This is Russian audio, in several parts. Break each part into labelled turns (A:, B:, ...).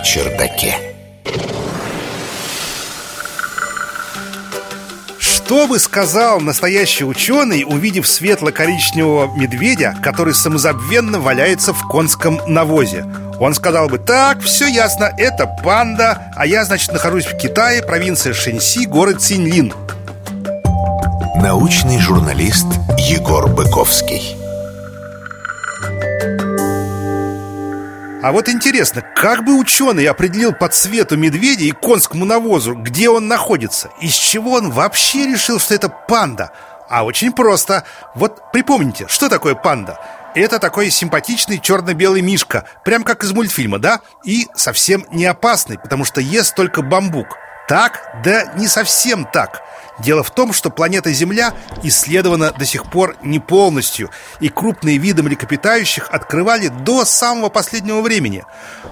A: чердаке.
B: Что бы сказал настоящий ученый, увидев светло-коричневого медведя, который самозабвенно валяется в конском навозе? Он сказал бы, так, все ясно, это панда, а я, значит, нахожусь в Китае, провинция Шэньси, город Цинлин.
A: Научный журналист Егор Быковский.
B: А вот интересно, как бы ученый определил по цвету медведя и конскому навозу, где он находится? Из чего он вообще решил, что это панда? А очень просто. Вот припомните, что такое панда? Это такой симпатичный черно-белый мишка, прям как из мультфильма, да? И совсем не опасный, потому что ест только бамбук. Так? Да не совсем так. Дело в том, что планета Земля исследована до сих пор не полностью, и крупные виды млекопитающих открывали до самого последнего времени.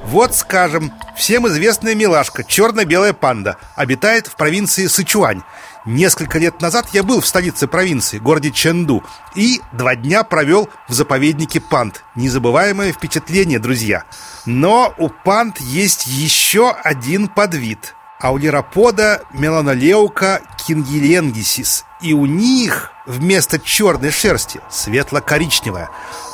B: Вот, скажем, всем известная милашка, черно-белая панда, обитает в провинции Сычуань. Несколько лет назад я был в столице провинции, городе Чэнду, и два дня провел в заповеднике панд. Незабываемое впечатление, друзья. Но у панд есть еще один подвид – аулиропода меланолеука кингеленгисис. И у них вместо черной шерсти светло-коричневая.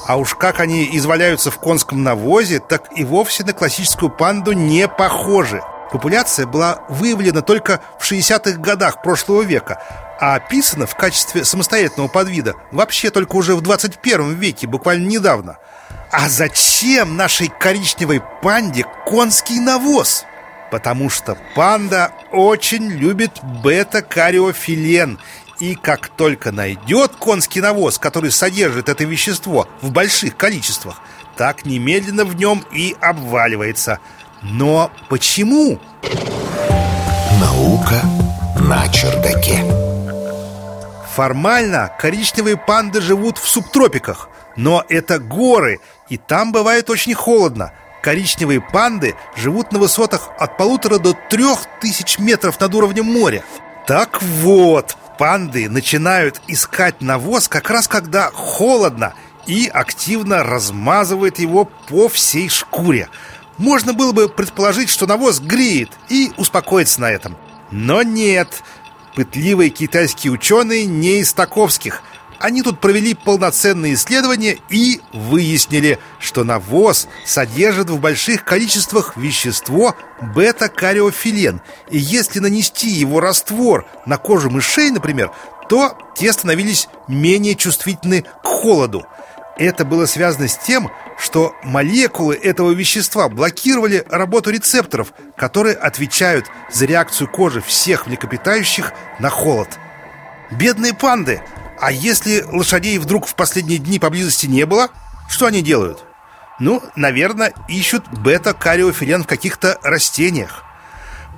B: А уж как они изваляются в конском навозе, так и вовсе на классическую панду не похожи. Популяция была выявлена только в 60-х годах прошлого века, а описана в качестве самостоятельного подвида вообще только уже в 21 веке, буквально недавно. А зачем нашей коричневой панде конский навоз? Потому что панда очень любит бета-кариофилен. И как только найдет конский навоз, который содержит это вещество в больших количествах Так немедленно в нем и обваливается. Но почему?
A: Наука на чердаке.
B: Формально коричневые панды живут в субтропиках Но это горы, и там бывает очень холодно Коричневые панды живут на высотах от полутора до трех тысяч метров над уровнем моря. Так вот, панды начинают искать навоз как раз когда холодно и активно размазывают его по всей шкуре. Можно было бы предположить, что навоз греет и успокоиться на этом. Но нет, пытливые китайские ученые не из таковских – они тут провели полноценные исследования и выяснили, что навоз содержит в больших количествах вещество бета-кариофилен. И если нанести его раствор на кожу мышей, например, то те становились менее чувствительны к холоду. Это было связано с тем, что молекулы этого вещества блокировали работу рецепторов, которые отвечают за реакцию кожи всех млекопитающих на холод. Бедные панды! А если лошадей вдруг в последние дни поблизости не было, что они делают? Ну, наверное, ищут бета-кариофилен в каких-то растениях.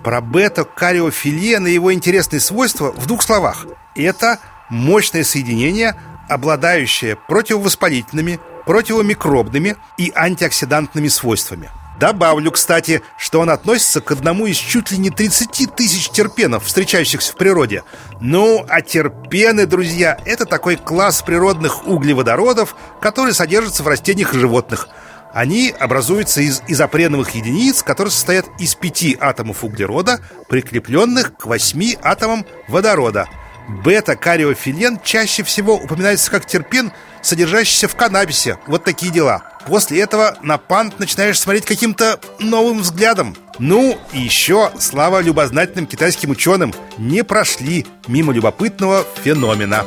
B: Про бета-кариофилен и его интересные свойства в двух словах. Это мощное соединение, обладающее противовоспалительными, противомикробными и антиоксидантными свойствами – Добавлю, кстати, что он относится к одному из чуть ли не 30 тысяч терпенов, встречающихся в природе. Ну, а терпены, друзья, это такой класс природных углеводородов, который содержится в растениях и животных. Они образуются из изопреновых единиц, которые состоят из пяти атомов углерода, прикрепленных к восьми атомам водорода – Бета-кариофилен чаще всего упоминается как терпен, содержащийся в каннабисе. Вот такие дела. После этого на пант начинаешь смотреть каким-то новым взглядом. Ну и еще, слава любознательным китайским ученым, не прошли мимо любопытного феномена.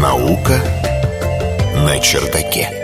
A: Наука на чердаке.